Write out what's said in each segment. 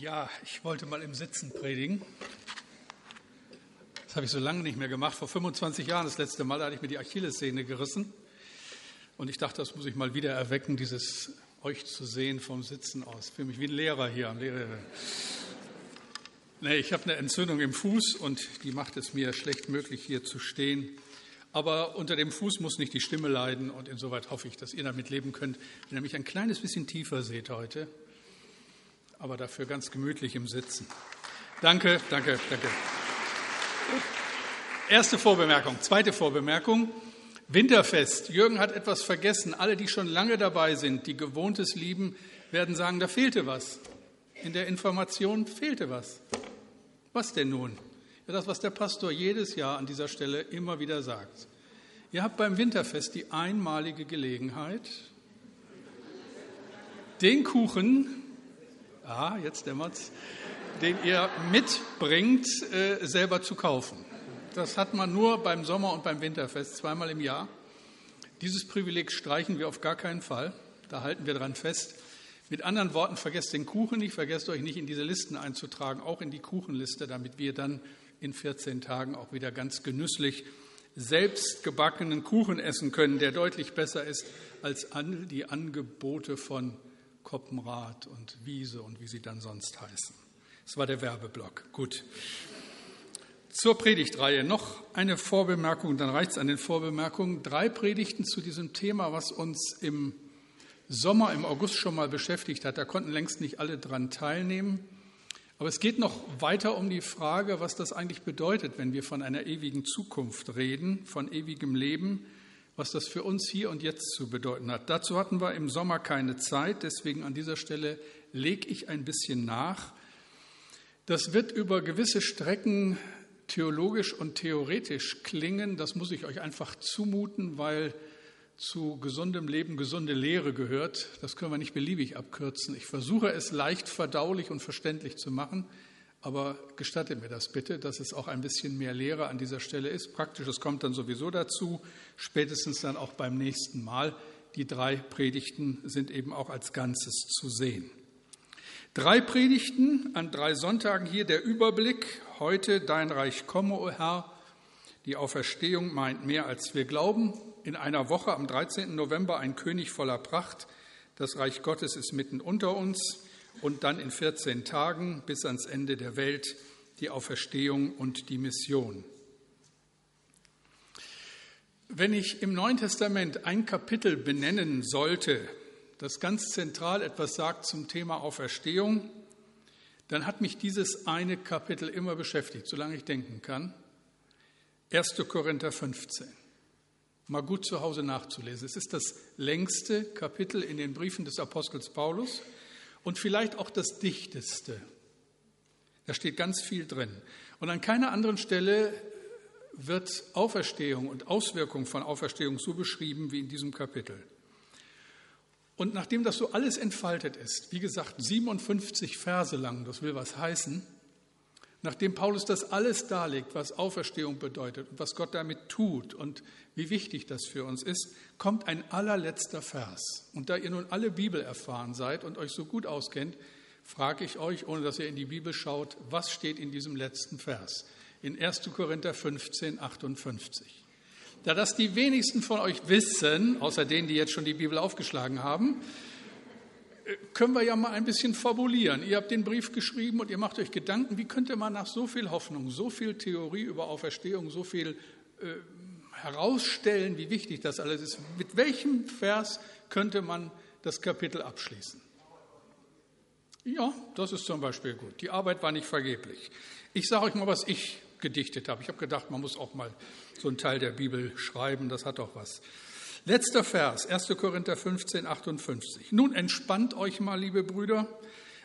Ja, ich wollte mal im Sitzen predigen. Das habe ich so lange nicht mehr gemacht. Vor 25 Jahren das letzte Mal, hatte ich mir die Achillessehne gerissen. Und ich dachte, das muss ich mal wieder erwecken, dieses euch zu sehen vom Sitzen aus. Für mich wie ein Lehrer hier. Nee, ich habe eine Entzündung im Fuß und die macht es mir schlecht möglich, hier zu stehen. Aber unter dem Fuß muss nicht die Stimme leiden und insoweit hoffe ich, dass ihr damit leben könnt, wenn ihr mich ein kleines bisschen tiefer seht heute aber dafür ganz gemütlich im Sitzen. Danke, danke, danke. Erste Vorbemerkung. Zweite Vorbemerkung. Winterfest. Jürgen hat etwas vergessen. Alle, die schon lange dabei sind, die Gewohntes lieben, werden sagen, da fehlte was. In der Information fehlte was. Was denn nun? Ja, das, was der Pastor jedes Jahr an dieser Stelle immer wieder sagt. Ihr habt beim Winterfest die einmalige Gelegenheit, den Kuchen, ah, jetzt dämmert's, den ihr mitbringt, äh, selber zu kaufen. Das hat man nur beim Sommer- und beim Winterfest, zweimal im Jahr. Dieses Privileg streichen wir auf gar keinen Fall. Da halten wir dran fest. Mit anderen Worten, vergesst den Kuchen nicht, vergesst euch nicht in diese Listen einzutragen, auch in die Kuchenliste, damit wir dann in 14 Tagen auch wieder ganz genüsslich selbst gebackenen Kuchen essen können, der deutlich besser ist als die Angebote von Koppenrad und Wiese und wie sie dann sonst heißen. Das war der Werbeblock. Gut. Zur Predigtreihe noch eine Vorbemerkung, dann reicht es an den Vorbemerkungen. Drei Predigten zu diesem Thema, was uns im Sommer, im August schon mal beschäftigt hat. Da konnten längst nicht alle dran teilnehmen. Aber es geht noch weiter um die Frage, was das eigentlich bedeutet, wenn wir von einer ewigen Zukunft reden, von ewigem Leben was das für uns hier und jetzt zu bedeuten hat. Dazu hatten wir im Sommer keine Zeit, deswegen an dieser Stelle lege ich ein bisschen nach. Das wird über gewisse Strecken theologisch und theoretisch klingen, das muss ich euch einfach zumuten, weil zu gesundem Leben gesunde Lehre gehört. Das können wir nicht beliebig abkürzen. Ich versuche es leicht verdaulich und verständlich zu machen. Aber gestattet mir das bitte, dass es auch ein bisschen mehr Lehre an dieser Stelle ist. Praktisches kommt dann sowieso dazu, spätestens dann auch beim nächsten Mal. Die drei Predigten sind eben auch als Ganzes zu sehen. Drei Predigten an drei Sonntagen hier der Überblick. Heute dein Reich komme, o Herr. Die Auferstehung meint mehr als wir glauben. In einer Woche am 13. November ein König voller Pracht. Das Reich Gottes ist mitten unter uns und dann in 14 Tagen bis ans Ende der Welt die Auferstehung und die Mission. Wenn ich im Neuen Testament ein Kapitel benennen sollte, das ganz zentral etwas sagt zum Thema Auferstehung, dann hat mich dieses eine Kapitel immer beschäftigt, solange ich denken kann. 1. Korinther 15. Mal gut zu Hause nachzulesen. Es ist das längste Kapitel in den Briefen des Apostels Paulus und vielleicht auch das dichteste. Da steht ganz viel drin. Und an keiner anderen Stelle wird Auferstehung und Auswirkung von Auferstehung so beschrieben wie in diesem Kapitel. Und nachdem das so alles entfaltet ist, wie gesagt, 57 Verse lang, das will was heißen, nachdem Paulus das alles darlegt, was Auferstehung bedeutet und was Gott damit tut und wie wichtig das für uns ist, kommt ein allerletzter Vers. Und da ihr nun alle Bibel erfahren seid und euch so gut auskennt, frage ich euch, ohne dass ihr in die Bibel schaut, was steht in diesem letzten Vers? In 1. Korinther 15, 58. Da das die wenigsten von euch wissen, außer denen, die jetzt schon die Bibel aufgeschlagen haben, können wir ja mal ein bisschen fabulieren. Ihr habt den Brief geschrieben und ihr macht euch Gedanken, wie könnte man nach so viel Hoffnung, so viel Theorie über Auferstehung, so viel äh, herausstellen, wie wichtig das alles ist. Mit welchem Vers könnte man das Kapitel abschließen? Ja, das ist zum Beispiel gut. Die Arbeit war nicht vergeblich. Ich sage euch mal, was ich gedichtet habe. Ich habe gedacht, man muss auch mal so einen Teil der Bibel schreiben, das hat doch was. Letzter Vers, 1. Korinther 15, 58. Nun entspannt euch mal, liebe Brüder.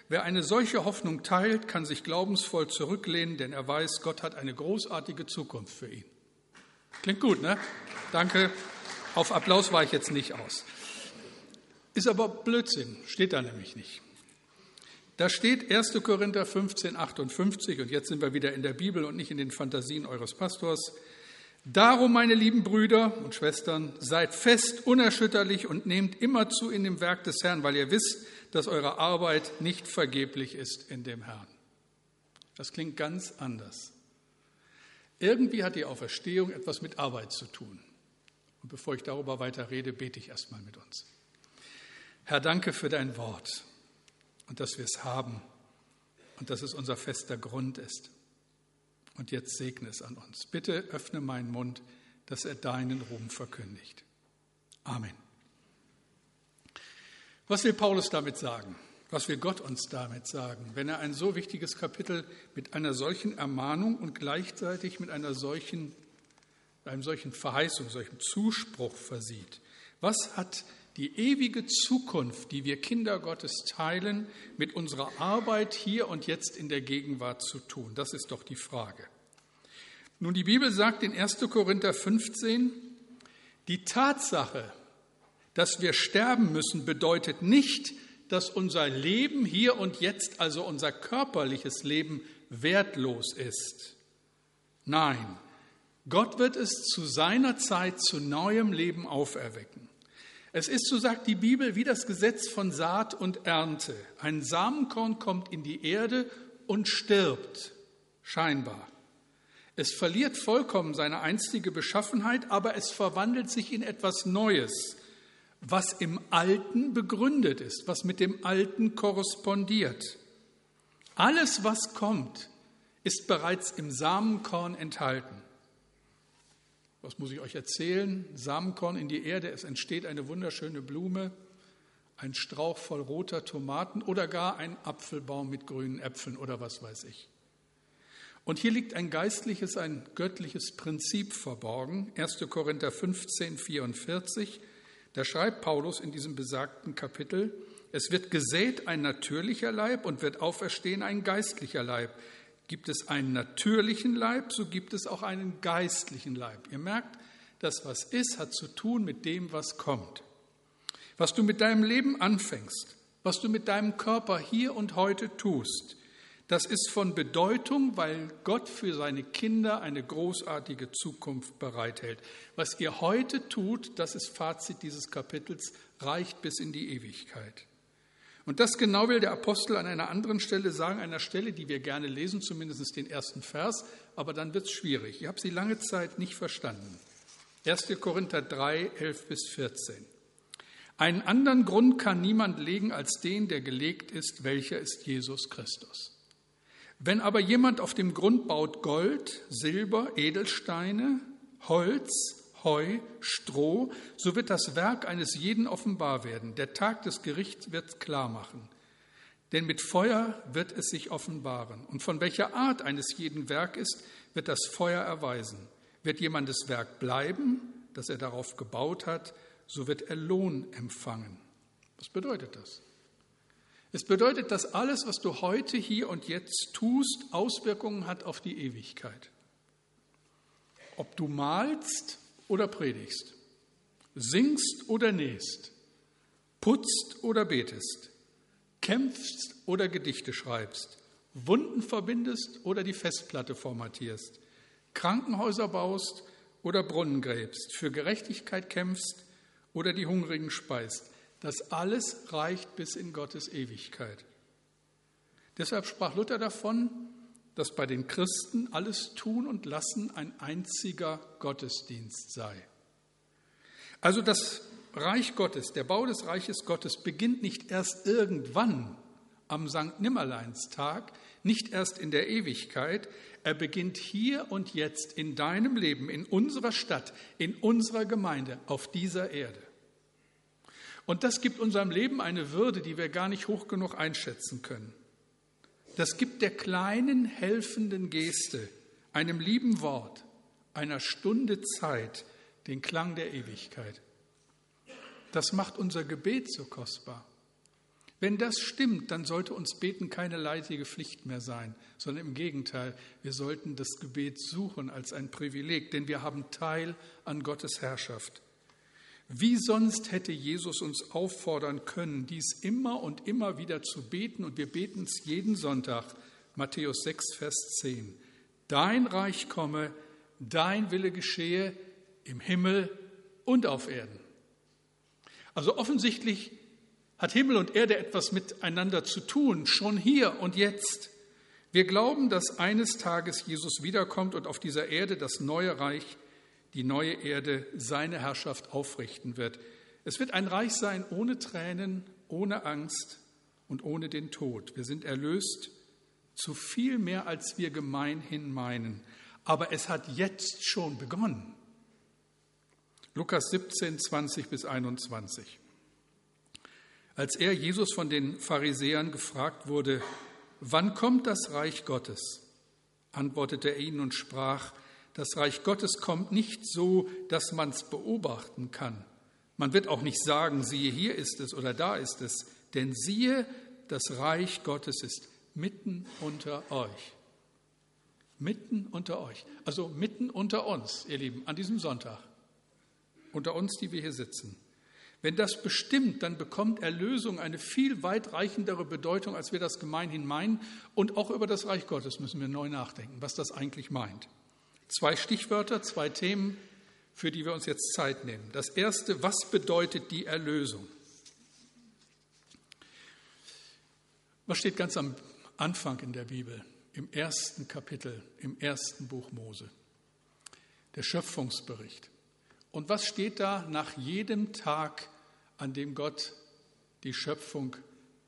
Wer eine solche Hoffnung teilt, kann sich glaubensvoll zurücklehnen, denn er weiß, Gott hat eine großartige Zukunft für ihn. Klingt gut, ne? Danke. Auf Applaus war ich jetzt nicht aus. Ist aber Blödsinn, steht da nämlich nicht. Da steht 1. Korinther 15, 58, und jetzt sind wir wieder in der Bibel und nicht in den Fantasien eures Pastors. Darum, meine lieben Brüder und Schwestern, seid fest, unerschütterlich und nehmt immer zu in dem Werk des Herrn, weil ihr wisst, dass eure Arbeit nicht vergeblich ist in dem Herrn. Das klingt ganz anders. Irgendwie hat die Auferstehung etwas mit Arbeit zu tun. Und bevor ich darüber weiter rede, bete ich erstmal mit uns. Herr, danke für dein Wort und dass wir es haben und dass es unser fester Grund ist. Und jetzt segne es an uns. Bitte öffne meinen Mund, dass er deinen Ruhm verkündigt. Amen. Was will Paulus damit sagen? Was will Gott uns damit sagen, wenn er ein so wichtiges Kapitel mit einer solchen Ermahnung und gleichzeitig mit einer solchen, einem solchen Verheißung, solchem Zuspruch versieht? Was hat die ewige Zukunft, die wir Kinder Gottes teilen, mit unserer Arbeit hier und jetzt in der Gegenwart zu tun? Das ist doch die Frage. Nun, die Bibel sagt in 1. Korinther 15, die Tatsache, dass wir sterben müssen, bedeutet nicht, dass unser Leben hier und jetzt, also unser körperliches Leben, wertlos ist. Nein, Gott wird es zu seiner Zeit zu neuem Leben auferwecken. Es ist, so sagt die Bibel, wie das Gesetz von Saat und Ernte. Ein Samenkorn kommt in die Erde und stirbt, scheinbar. Es verliert vollkommen seine einstige Beschaffenheit, aber es verwandelt sich in etwas Neues, was im Alten begründet ist, was mit dem Alten korrespondiert. Alles, was kommt, ist bereits im Samenkorn enthalten. Was muss ich euch erzählen? Samenkorn in die Erde, es entsteht eine wunderschöne Blume, ein Strauch voll roter Tomaten oder gar ein Apfelbaum mit grünen Äpfeln oder was weiß ich. Und hier liegt ein geistliches, ein göttliches Prinzip verborgen. 1. Korinther 15, 44. Da schreibt Paulus in diesem besagten Kapitel, es wird gesät ein natürlicher Leib und wird auferstehen ein geistlicher Leib. Gibt es einen natürlichen Leib, so gibt es auch einen geistlichen Leib. Ihr merkt, das, was ist, hat zu tun mit dem, was kommt. Was du mit deinem Leben anfängst, was du mit deinem Körper hier und heute tust, das ist von Bedeutung, weil Gott für seine Kinder eine großartige Zukunft bereithält. Was ihr heute tut, das ist Fazit dieses Kapitels, reicht bis in die Ewigkeit. Und das genau will der Apostel an einer anderen Stelle sagen, einer Stelle, die wir gerne lesen, zumindest den ersten Vers, aber dann wird es schwierig. Ich habe sie lange Zeit nicht verstanden. 1. Korinther 3, 11 bis 14. Einen anderen Grund kann niemand legen als den, der gelegt ist, welcher ist Jesus Christus. Wenn aber jemand auf dem Grund baut Gold, Silber, Edelsteine, Holz, Heu, Stroh, so wird das Werk eines jeden offenbar werden. Der Tag des Gerichts wird klar machen. Denn mit Feuer wird es sich offenbaren. Und von welcher Art eines jeden Werk ist, wird das Feuer erweisen. Wird jemandes Werk bleiben, das er darauf gebaut hat, so wird er Lohn empfangen. Was bedeutet das? Es bedeutet, dass alles, was du heute, hier und jetzt tust, Auswirkungen hat auf die Ewigkeit. Ob du malst oder predigst, singst oder nähst, putzt oder betest, kämpfst oder Gedichte schreibst, Wunden verbindest oder die Festplatte formatierst, Krankenhäuser baust oder Brunnen gräbst, für Gerechtigkeit kämpfst oder die Hungrigen speist. Das alles reicht bis in Gottes Ewigkeit. Deshalb sprach Luther davon, dass bei den Christen alles Tun und Lassen ein einziger Gottesdienst sei. Also das Reich Gottes, der Bau des Reiches Gottes beginnt nicht erst irgendwann am Sankt Nimmerleinstag, nicht erst in der Ewigkeit, er beginnt hier und jetzt in deinem Leben, in unserer Stadt, in unserer Gemeinde, auf dieser Erde. Und das gibt unserem Leben eine Würde, die wir gar nicht hoch genug einschätzen können. Das gibt der kleinen helfenden Geste, einem lieben Wort, einer Stunde Zeit, den Klang der Ewigkeit. Das macht unser Gebet so kostbar. Wenn das stimmt, dann sollte uns Beten keine leidige Pflicht mehr sein, sondern im Gegenteil, wir sollten das Gebet suchen als ein Privileg, denn wir haben Teil an Gottes Herrschaft. Wie sonst hätte Jesus uns auffordern können, dies immer und immer wieder zu beten, und wir beten es jeden Sonntag, Matthäus 6, Vers 10. Dein Reich komme, dein Wille geschehe im Himmel und auf Erden. Also offensichtlich hat Himmel und Erde etwas miteinander zu tun, schon hier und jetzt. Wir glauben, dass eines Tages Jesus wiederkommt und auf dieser Erde das neue Reich, die neue Erde, seine Herrschaft aufrichten wird. Es wird ein Reich sein ohne Tränen, ohne Angst und ohne den Tod. Wir sind erlöst zu viel mehr, als wir gemeinhin meinen. Aber es hat jetzt schon begonnen. Lukas 17, 20 bis 21. Als er, Jesus, von den Pharisäern gefragt wurde, wann kommt das Reich Gottes, antwortete er ihnen und sprach, das Reich Gottes kommt nicht so, dass man es beobachten kann. Man wird auch nicht sagen, siehe, hier ist es oder da ist es, denn siehe, das Reich Gottes ist mitten unter euch. Mitten unter euch. Also mitten unter uns, ihr Lieben, an diesem Sonntag. Unter uns, die wir hier sitzen. Wenn das bestimmt, dann bekommt Erlösung eine viel weitreichendere Bedeutung, als wir das gemeinhin meinen. Und auch über das Reich Gottes müssen wir neu nachdenken, was das eigentlich meint. Zwei Stichwörter, zwei Themen, für die wir uns jetzt Zeit nehmen. Das erste, was bedeutet die Erlösung? Was steht ganz am Anfang in der Bibel, im ersten Kapitel, im ersten Buch Mose? Der Schöpfungsbericht. Und was steht da nach jedem Tag, an dem Gott die Schöpfung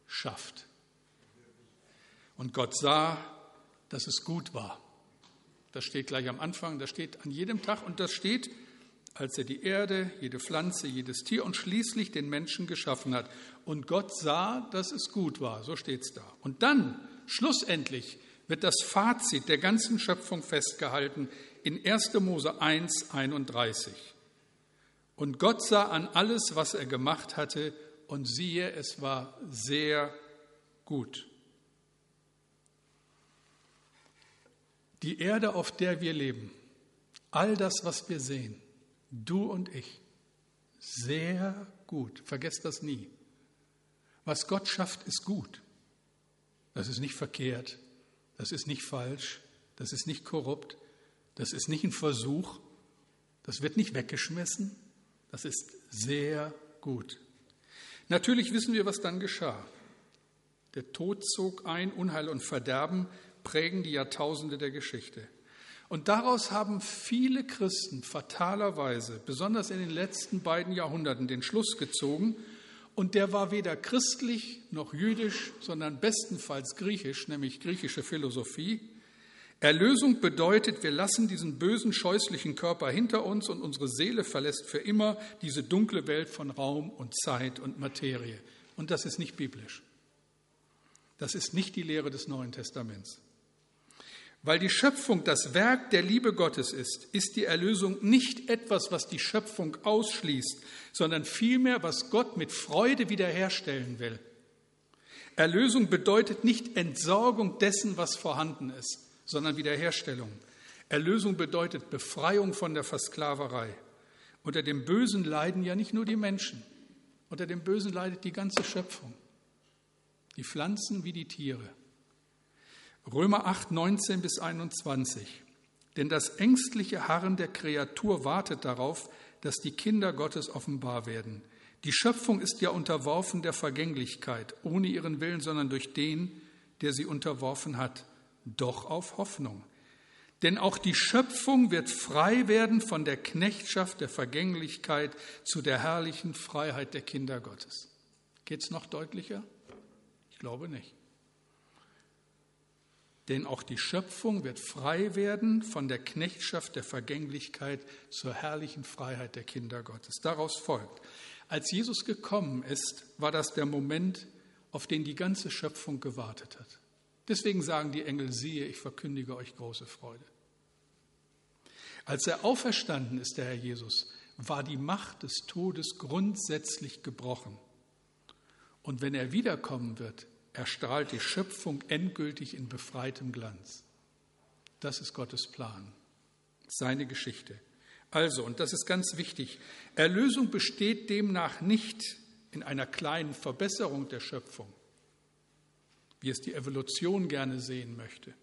schafft? Und Gott sah, dass es gut war. Das steht gleich am Anfang, das steht an jedem Tag und das steht, als er die Erde, jede Pflanze, jedes Tier und schließlich den Menschen geschaffen hat. Und Gott sah, dass es gut war, so steht es da. Und dann, schlussendlich, wird das Fazit der ganzen Schöpfung festgehalten in 1. Mose 1, 31. Und Gott sah an alles, was er gemacht hatte, und siehe, es war sehr gut. Die Erde, auf der wir leben, all das, was wir sehen, du und ich, sehr gut. Vergesst das nie. Was Gott schafft, ist gut. Das ist nicht verkehrt, das ist nicht falsch, das ist nicht korrupt, das ist nicht ein Versuch, das wird nicht weggeschmissen, das ist sehr gut. Natürlich wissen wir, was dann geschah. Der Tod zog ein, Unheil und Verderben prägen die Jahrtausende der Geschichte. Und daraus haben viele Christen fatalerweise, besonders in den letzten beiden Jahrhunderten, den Schluss gezogen. Und der war weder christlich noch jüdisch, sondern bestenfalls griechisch, nämlich griechische Philosophie. Erlösung bedeutet, wir lassen diesen bösen, scheußlichen Körper hinter uns und unsere Seele verlässt für immer diese dunkle Welt von Raum und Zeit und Materie. Und das ist nicht biblisch. Das ist nicht die Lehre des Neuen Testaments. Weil die Schöpfung das Werk der Liebe Gottes ist, ist die Erlösung nicht etwas, was die Schöpfung ausschließt, sondern vielmehr, was Gott mit Freude wiederherstellen will. Erlösung bedeutet nicht Entsorgung dessen, was vorhanden ist sondern Wiederherstellung. Erlösung bedeutet Befreiung von der Versklaverei. Unter dem Bösen leiden ja nicht nur die Menschen, unter dem Bösen leidet die ganze Schöpfung, die Pflanzen wie die Tiere. Römer 8, 19 bis 21. Denn das ängstliche Harren der Kreatur wartet darauf, dass die Kinder Gottes offenbar werden. Die Schöpfung ist ja unterworfen der Vergänglichkeit, ohne ihren Willen, sondern durch den, der sie unterworfen hat doch auf Hoffnung. Denn auch die Schöpfung wird frei werden von der Knechtschaft der Vergänglichkeit zu der herrlichen Freiheit der Kinder Gottes. Geht es noch deutlicher? Ich glaube nicht. Denn auch die Schöpfung wird frei werden von der Knechtschaft der Vergänglichkeit zur herrlichen Freiheit der Kinder Gottes. Daraus folgt, als Jesus gekommen ist, war das der Moment, auf den die ganze Schöpfung gewartet hat. Deswegen sagen die Engel, siehe, ich verkündige euch große Freude. Als er auferstanden ist, der Herr Jesus, war die Macht des Todes grundsätzlich gebrochen. Und wenn er wiederkommen wird, erstrahlt die Schöpfung endgültig in befreitem Glanz. Das ist Gottes Plan, seine Geschichte. Also, und das ist ganz wichtig, Erlösung besteht demnach nicht in einer kleinen Verbesserung der Schöpfung, wie es die Evolution gerne sehen möchte.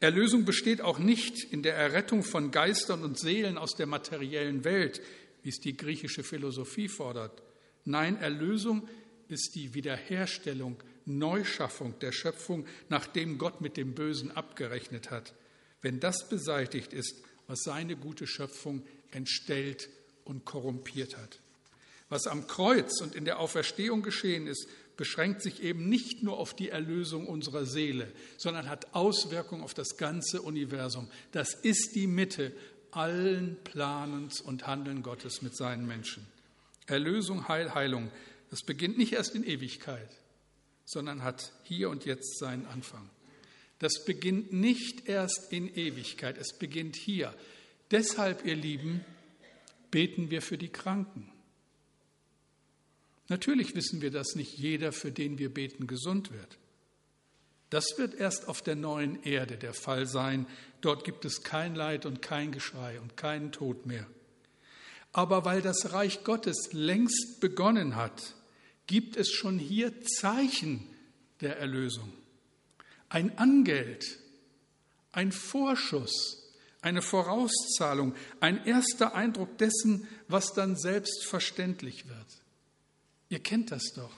Erlösung besteht auch nicht in der Errettung von Geistern und Seelen aus der materiellen Welt, wie es die griechische Philosophie fordert. Nein, Erlösung ist die Wiederherstellung, Neuschaffung der Schöpfung, nachdem Gott mit dem Bösen abgerechnet hat. Wenn das beseitigt ist, was seine gute Schöpfung entstellt und korrumpiert hat. Was am Kreuz und in der Auferstehung geschehen ist, beschränkt sich eben nicht nur auf die Erlösung unserer Seele, sondern hat Auswirkungen auf das ganze Universum. Das ist die Mitte allen Planens und Handeln Gottes mit seinen Menschen. Erlösung, Heil, Heilung, das beginnt nicht erst in Ewigkeit, sondern hat hier und jetzt seinen Anfang. Das beginnt nicht erst in Ewigkeit, es beginnt hier. Deshalb, ihr Lieben, beten wir für die Kranken. Natürlich wissen wir, dass nicht jeder, für den wir beten, gesund wird. Das wird erst auf der neuen Erde der Fall sein. Dort gibt es kein Leid und kein Geschrei und keinen Tod mehr. Aber weil das Reich Gottes längst begonnen hat, gibt es schon hier Zeichen der Erlösung. Ein Angeld, ein Vorschuss, eine Vorauszahlung, ein erster Eindruck dessen, was dann selbstverständlich wird. Ihr kennt das doch.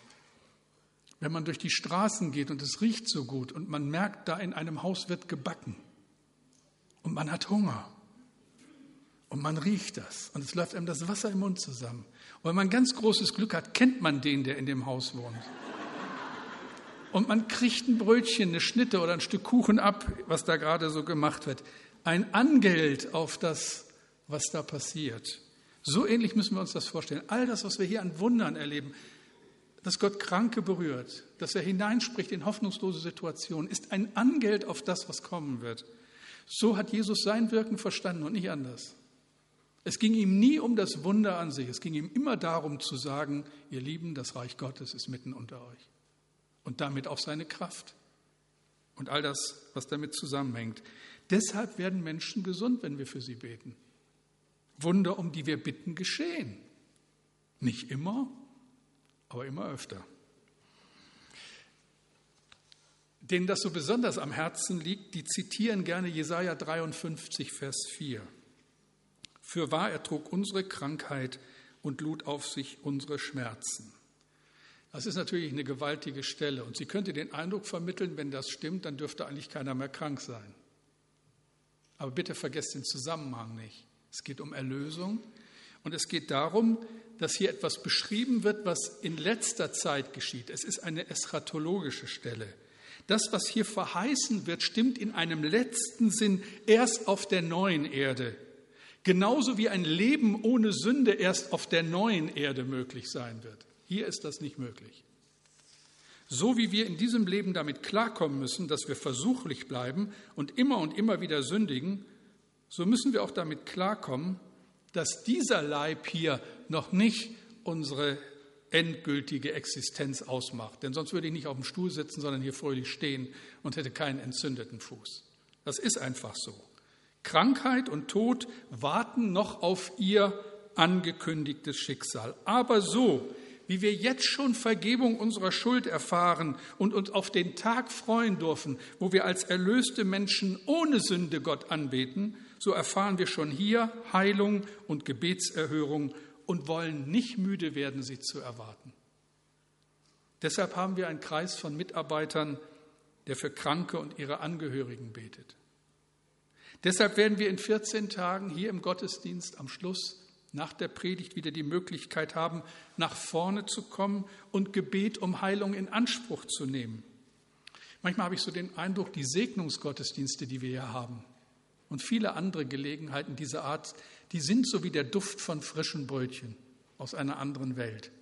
Wenn man durch die Straßen geht und es riecht so gut und man merkt, da in einem Haus wird gebacken und man hat Hunger und man riecht das und es läuft einem das Wasser im Mund zusammen. Wenn man ganz großes Glück hat, kennt man den, der in dem Haus wohnt. Und man kriegt ein Brötchen, eine Schnitte oder ein Stück Kuchen ab, was da gerade so gemacht wird. Ein Angeld auf das, was da passiert. So ähnlich müssen wir uns das vorstellen. All das, was wir hier an Wundern erleben, dass Gott Kranke berührt, dass er hineinspricht in hoffnungslose Situationen, ist ein Angeld auf das, was kommen wird. So hat Jesus sein Wirken verstanden und nicht anders. Es ging ihm nie um das Wunder an sich, es ging ihm immer darum zu sagen, ihr Lieben, das Reich Gottes ist mitten unter euch. Und damit auch seine Kraft und all das, was damit zusammenhängt. Deshalb werden Menschen gesund, wenn wir für sie beten. Wunder, um die wir bitten, geschehen. Nicht immer, aber immer öfter. Denen das so besonders am Herzen liegt, die zitieren gerne Jesaja 53, Vers 4. Für wahr, er trug unsere Krankheit und lud auf sich unsere Schmerzen. Das ist natürlich eine gewaltige Stelle und sie könnte den Eindruck vermitteln, wenn das stimmt, dann dürfte eigentlich keiner mehr krank sein. Aber bitte vergesst den Zusammenhang nicht. Es geht um Erlösung und es geht darum, dass hier etwas beschrieben wird, was in letzter Zeit geschieht. Es ist eine eschatologische Stelle. Das, was hier verheißen wird, stimmt in einem letzten Sinn erst auf der neuen Erde. Genauso wie ein Leben ohne Sünde erst auf der neuen Erde möglich sein wird. Hier ist das nicht möglich. So wie wir in diesem Leben damit klarkommen müssen, dass wir versuchlich bleiben und immer und immer wieder sündigen, so müssen wir auch damit klarkommen, dass dieser Leib hier noch nicht unsere endgültige Existenz ausmacht. Denn sonst würde ich nicht auf dem Stuhl sitzen, sondern hier fröhlich stehen und hätte keinen entzündeten Fuß. Das ist einfach so. Krankheit und Tod warten noch auf ihr angekündigtes Schicksal. Aber so, wie wir jetzt schon Vergebung unserer Schuld erfahren und uns auf den Tag freuen dürfen, wo wir als erlöste Menschen ohne Sünde Gott anbeten, so erfahren wir schon hier Heilung und Gebetserhörung und wollen nicht müde werden, sie zu erwarten. Deshalb haben wir einen Kreis von Mitarbeitern, der für Kranke und ihre Angehörigen betet. Deshalb werden wir in 14 Tagen hier im Gottesdienst am Schluss nach der Predigt wieder die Möglichkeit haben, nach vorne zu kommen und Gebet um Heilung in Anspruch zu nehmen. Manchmal habe ich so den Eindruck, die Segnungsgottesdienste, die wir hier haben, und viele andere Gelegenheiten dieser Art, die sind so wie der Duft von frischen Brötchen aus einer anderen Welt.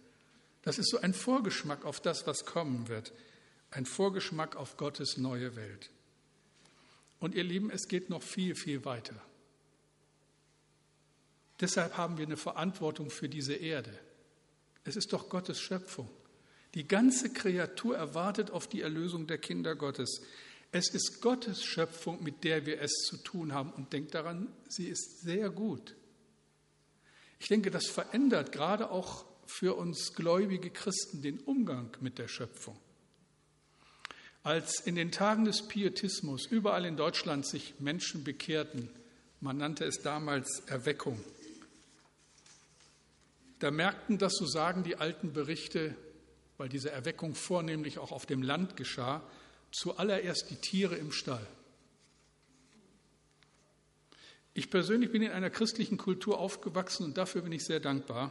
Das ist so ein Vorgeschmack auf das, was kommen wird, ein Vorgeschmack auf Gottes neue Welt. Und ihr Lieben, es geht noch viel, viel weiter. Deshalb haben wir eine Verantwortung für diese Erde. Es ist doch Gottes Schöpfung. Die ganze Kreatur erwartet auf die Erlösung der Kinder Gottes. Es ist Gottes Schöpfung, mit der wir es zu tun haben. Und denkt daran, sie ist sehr gut. Ich denke, das verändert gerade auch für uns gläubige Christen den Umgang mit der Schöpfung. Als in den Tagen des Pietismus überall in Deutschland sich Menschen bekehrten, man nannte es damals Erweckung, da merkten das, so sagen die alten Berichte, weil diese Erweckung vornehmlich auch auf dem Land geschah, zuallererst die Tiere im Stall. Ich persönlich bin in einer christlichen Kultur aufgewachsen und dafür bin ich sehr dankbar,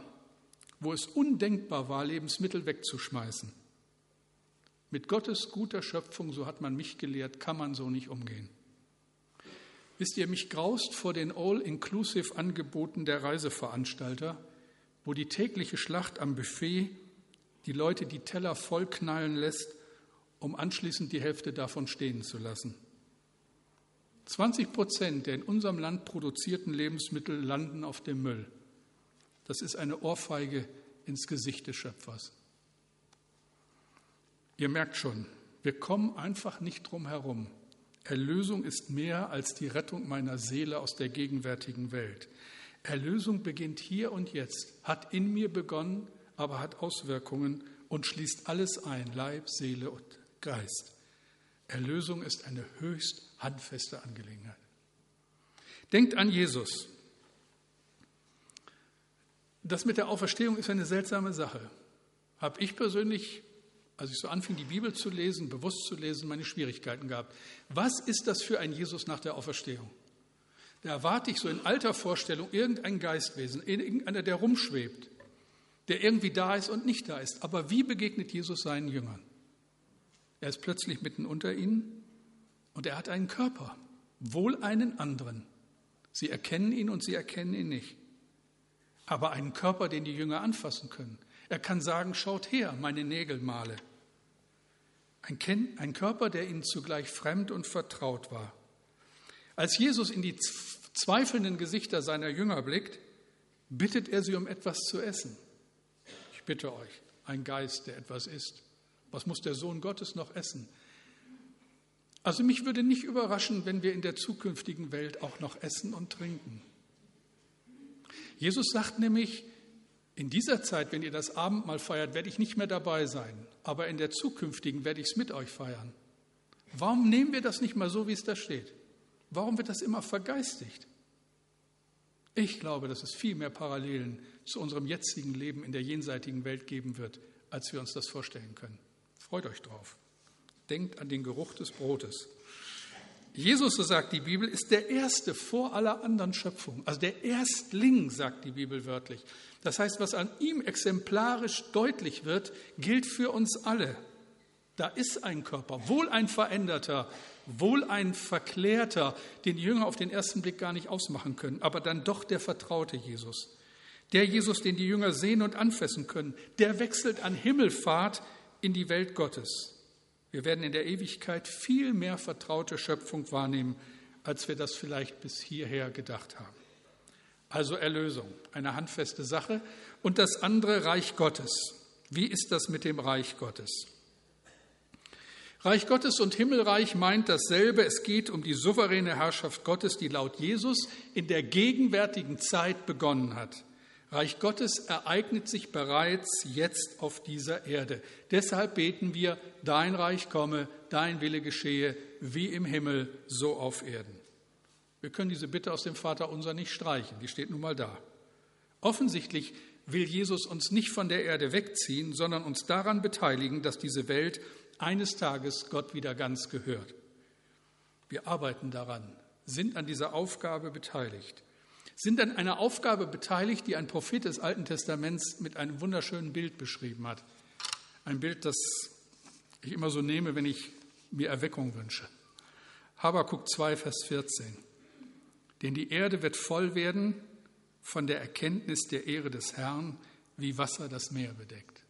wo es undenkbar war, Lebensmittel wegzuschmeißen. Mit Gottes guter Schöpfung, so hat man mich gelehrt, kann man so nicht umgehen. Wisst ihr, mich graust vor den All-Inclusive-Angeboten der Reiseveranstalter, wo die tägliche Schlacht am Buffet die Leute die Teller vollknallen lässt, um anschließend die Hälfte davon stehen zu lassen. 20 Prozent der in unserem Land produzierten Lebensmittel landen auf dem Müll. Das ist eine Ohrfeige ins Gesicht des Schöpfers. Ihr merkt schon, wir kommen einfach nicht drum herum. Erlösung ist mehr als die Rettung meiner Seele aus der gegenwärtigen Welt. Erlösung beginnt hier und jetzt, hat in mir begonnen, aber hat Auswirkungen und schließt alles ein, Leib, Seele und Geist. Erlösung ist eine höchst handfeste Angelegenheit. Denkt an Jesus. Das mit der Auferstehung ist eine seltsame Sache. Habe ich persönlich, als ich so anfing, die Bibel zu lesen, bewusst zu lesen, meine Schwierigkeiten gehabt. Was ist das für ein Jesus nach der Auferstehung? Da erwarte ich so in alter Vorstellung irgendein Geistwesen, irgendeiner, der rumschwebt, der irgendwie da ist und nicht da ist. Aber wie begegnet Jesus seinen Jüngern? Er ist plötzlich mitten unter ihnen und er hat einen Körper, wohl einen anderen. Sie erkennen ihn und sie erkennen ihn nicht. Aber einen Körper, den die Jünger anfassen können. Er kann sagen, schaut her, meine Nägel male. Ein, ein Körper, der ihnen zugleich fremd und vertraut war. Als Jesus in die zweifelnden Gesichter seiner Jünger blickt, bittet er sie um etwas zu essen. Ich bitte euch, ein Geist, der etwas isst. Was muss der Sohn Gottes noch essen? Also mich würde nicht überraschen, wenn wir in der zukünftigen Welt auch noch essen und trinken. Jesus sagt nämlich, in dieser Zeit, wenn ihr das Abendmahl feiert, werde ich nicht mehr dabei sein, aber in der zukünftigen werde ich es mit euch feiern. Warum nehmen wir das nicht mal so, wie es da steht? Warum wird das immer vergeistigt? Ich glaube, dass es viel mehr Parallelen zu unserem jetzigen Leben in der jenseitigen Welt geben wird, als wir uns das vorstellen können. Freut euch drauf. Denkt an den Geruch des Brotes. Jesus, so sagt die Bibel, ist der Erste vor aller anderen Schöpfungen. Also der Erstling, sagt die Bibel wörtlich. Das heißt, was an ihm exemplarisch deutlich wird, gilt für uns alle. Da ist ein Körper, wohl ein veränderter, wohl ein verklärter, den die Jünger auf den ersten Blick gar nicht ausmachen können, aber dann doch der vertraute Jesus. Der Jesus, den die Jünger sehen und anfassen können, der wechselt an Himmelfahrt in die Welt Gottes. Wir werden in der Ewigkeit viel mehr vertraute Schöpfung wahrnehmen, als wir das vielleicht bis hierher gedacht haben. Also Erlösung, eine handfeste Sache. Und das andere Reich Gottes. Wie ist das mit dem Reich Gottes? Reich Gottes und Himmelreich meint dasselbe. Es geht um die souveräne Herrschaft Gottes, die laut Jesus in der gegenwärtigen Zeit begonnen hat. Reich Gottes ereignet sich bereits jetzt auf dieser Erde. Deshalb beten wir, dein Reich komme, dein Wille geschehe, wie im Himmel, so auf Erden. Wir können diese Bitte aus dem Vater unser nicht streichen, die steht nun mal da. Offensichtlich will Jesus uns nicht von der Erde wegziehen, sondern uns daran beteiligen, dass diese Welt eines Tages Gott wieder ganz gehört. Wir arbeiten daran, sind an dieser Aufgabe beteiligt sind an einer Aufgabe beteiligt, die ein Prophet des Alten Testaments mit einem wunderschönen Bild beschrieben hat. Ein Bild, das ich immer so nehme, wenn ich mir Erweckung wünsche. Habakuk 2, Vers 14. Denn die Erde wird voll werden von der Erkenntnis der Ehre des Herrn, wie Wasser das Meer bedeckt.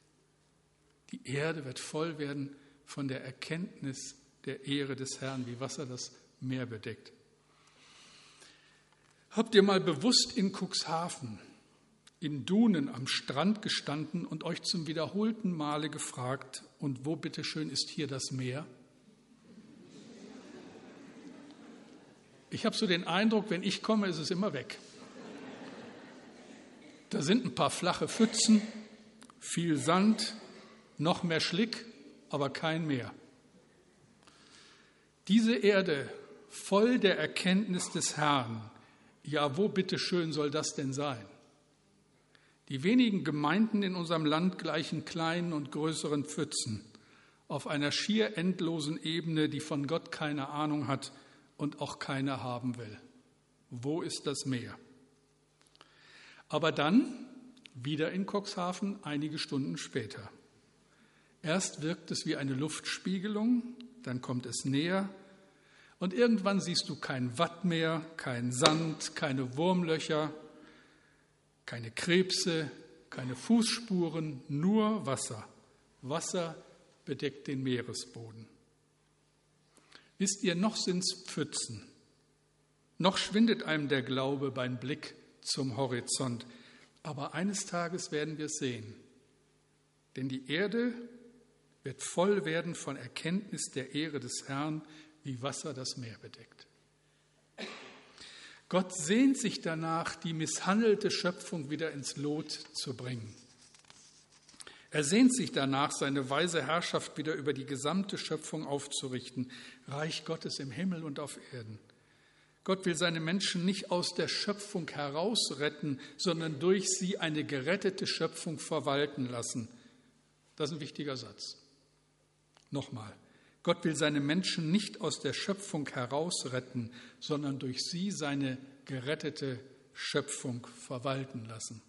Die Erde wird voll werden von der Erkenntnis der Ehre des Herrn, wie Wasser das Meer bedeckt. Habt ihr mal bewusst in Cuxhaven, in Dunen am Strand gestanden und euch zum wiederholten Male gefragt, und wo bitteschön ist hier das Meer? Ich habe so den Eindruck, wenn ich komme, ist es immer weg. Da sind ein paar flache Pfützen, viel Sand, noch mehr Schlick, aber kein Meer. Diese Erde voll der Erkenntnis des Herrn ja, wo bitteschön soll das denn sein? Die wenigen Gemeinden in unserem Land gleichen kleinen und größeren Pfützen auf einer schier endlosen Ebene, die von Gott keine Ahnung hat und auch keiner haben will. Wo ist das Meer? Aber dann wieder in Cuxhaven einige Stunden später. Erst wirkt es wie eine Luftspiegelung, dann kommt es näher und irgendwann siehst du kein Watt mehr, kein Sand, keine Wurmlöcher, keine Krebse, keine Fußspuren, nur Wasser. Wasser bedeckt den Meeresboden. Wisst ihr, noch sind's Pfützen. Noch schwindet einem der Glaube beim Blick zum Horizont. Aber eines Tages werden wir es sehen. Denn die Erde wird voll werden von Erkenntnis der Ehre des Herrn, wie Wasser das Meer bedeckt. Gott sehnt sich danach, die misshandelte Schöpfung wieder ins Lot zu bringen. Er sehnt sich danach, seine weise Herrschaft wieder über die gesamte Schöpfung aufzurichten, Reich Gottes im Himmel und auf Erden. Gott will seine Menschen nicht aus der Schöpfung herausretten, sondern durch sie eine gerettete Schöpfung verwalten lassen. Das ist ein wichtiger Satz. Nochmal. Gott will seine Menschen nicht aus der Schöpfung herausretten, sondern durch sie seine gerettete Schöpfung verwalten lassen.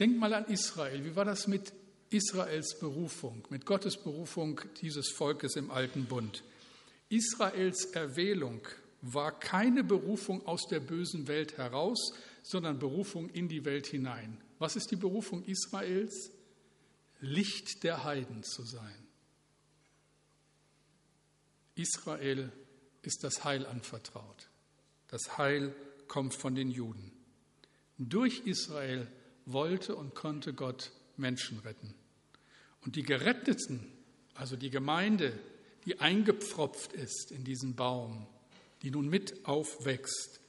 Denkt mal an Israel. Wie war das mit Israels Berufung, mit Gottes Berufung dieses Volkes im alten Bund? Israels Erwählung war keine Berufung aus der bösen Welt heraus, sondern Berufung in die Welt hinein. Was ist die Berufung Israels? Licht der Heiden zu sein. Israel ist das Heil anvertraut. Das Heil kommt von den Juden. Durch Israel wollte und konnte Gott Menschen retten. Und die Geretteten, also die Gemeinde, die eingepfropft ist in diesen Baum, die nun mit aufwächst,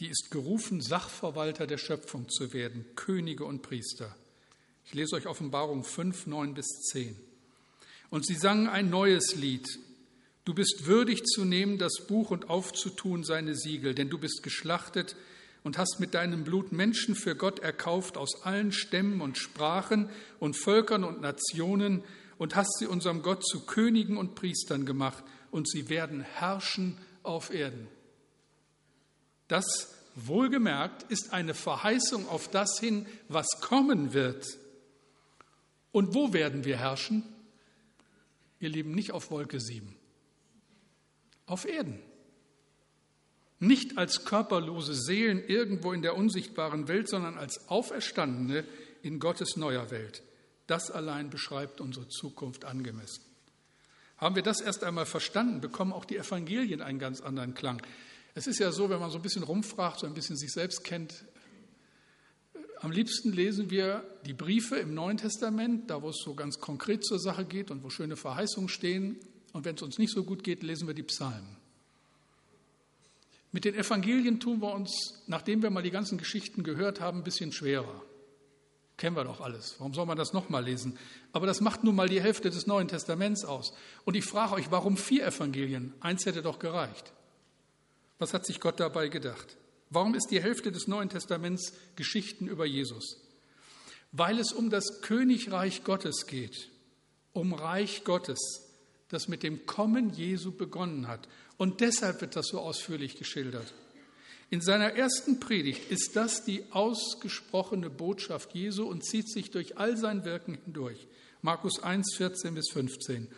die ist gerufen, Sachverwalter der Schöpfung zu werden, Könige und Priester. Ich lese euch Offenbarung 5, 9 bis 10. Und sie sangen ein neues Lied, Du bist würdig zu nehmen das Buch und aufzutun seine Siegel, denn du bist geschlachtet und hast mit deinem Blut Menschen für Gott erkauft aus allen Stämmen und Sprachen und Völkern und Nationen und hast sie unserem Gott zu Königen und Priestern gemacht und sie werden herrschen auf Erden. Das wohlgemerkt ist eine Verheißung auf das hin, was kommen wird. Und wo werden wir herrschen? Ihr Lieben, nicht auf Wolke 7 auf Erden. Nicht als körperlose Seelen irgendwo in der unsichtbaren Welt, sondern als Auferstandene in Gottes neuer Welt. Das allein beschreibt unsere Zukunft angemessen. Haben wir das erst einmal verstanden, bekommen auch die Evangelien einen ganz anderen Klang. Es ist ja so, wenn man so ein bisschen rumfragt, so ein bisschen sich selbst kennt, am liebsten lesen wir die Briefe im Neuen Testament, da wo es so ganz konkret zur Sache geht und wo schöne Verheißungen stehen, und wenn es uns nicht so gut geht, lesen wir die Psalmen. Mit den Evangelien tun wir uns, nachdem wir mal die ganzen Geschichten gehört haben, ein bisschen schwerer. Kennen wir doch alles. Warum soll man das nochmal lesen? Aber das macht nun mal die Hälfte des Neuen Testaments aus. Und ich frage euch, warum vier Evangelien? Eins hätte doch gereicht. Was hat sich Gott dabei gedacht? Warum ist die Hälfte des Neuen Testaments Geschichten über Jesus? Weil es um das Königreich Gottes geht, um Reich Gottes, das mit dem Kommen Jesu begonnen hat. Und deshalb wird das so ausführlich geschildert. In seiner ersten Predigt ist das die ausgesprochene Botschaft Jesu und zieht sich durch all sein Wirken hindurch. Markus 1, 14 bis 15.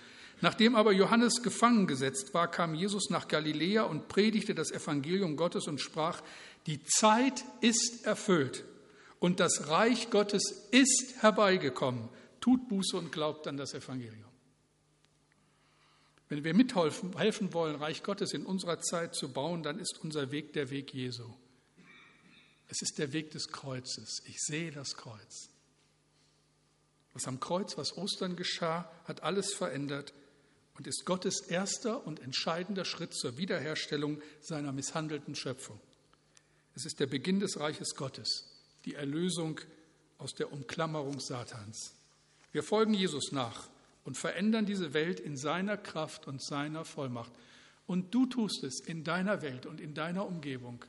Nachdem aber Johannes gefangen gesetzt war, kam Jesus nach Galiläa und predigte das Evangelium Gottes und sprach, die Zeit ist erfüllt und das Reich Gottes ist herbeigekommen. Tut Buße und glaubt an das Evangelium. Wenn wir mithelfen helfen wollen, Reich Gottes in unserer Zeit zu bauen, dann ist unser Weg der Weg Jesu. Es ist der Weg des Kreuzes. Ich sehe das Kreuz. Was am Kreuz, was Ostern geschah, hat alles verändert und ist Gottes erster und entscheidender Schritt zur Wiederherstellung seiner misshandelten Schöpfung. Es ist der Beginn des Reiches Gottes, die Erlösung aus der Umklammerung Satans. Wir folgen Jesus nach und verändern diese Welt in seiner Kraft und seiner Vollmacht. Und du tust es in deiner Welt und in deiner Umgebung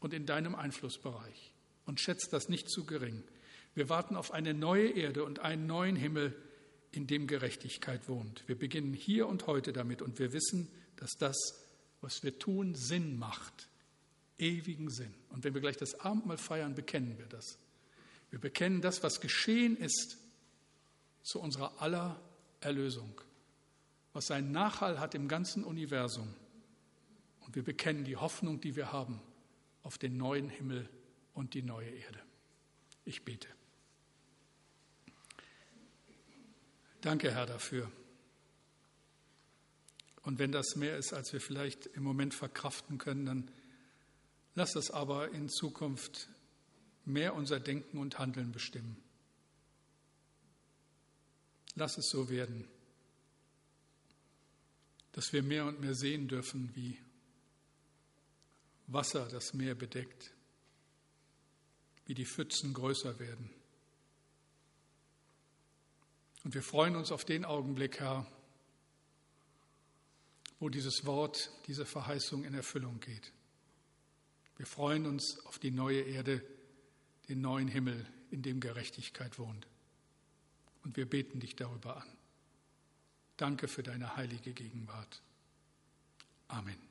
und in deinem Einflussbereich. und schätzt das nicht zu gering. Wir warten auf eine neue Erde und einen neuen Himmel, in dem Gerechtigkeit wohnt. Wir beginnen hier und heute damit und wir wissen, dass das, was wir tun, Sinn macht. Ewigen Sinn. Und wenn wir gleich das Abendmahl feiern, bekennen wir das. Wir bekennen das, was geschehen ist, zu unserer aller Erlösung, was seinen Nachhall hat im ganzen Universum. Und wir bekennen die Hoffnung, die wir haben auf den neuen Himmel und die neue Erde. Ich bete. Danke, Herr, dafür. Und wenn das mehr ist, als wir vielleicht im Moment verkraften können, dann lass es aber in Zukunft mehr unser Denken und Handeln bestimmen. Lass es so werden, dass wir mehr und mehr sehen dürfen, wie Wasser das Meer bedeckt, wie die Pfützen größer werden und wir freuen uns auf den Augenblick, Herr, wo dieses Wort, diese Verheißung in Erfüllung geht. Wir freuen uns auf die neue Erde, den neuen Himmel, in dem Gerechtigkeit wohnt. Und wir beten dich darüber an. Danke für deine heilige Gegenwart. Amen.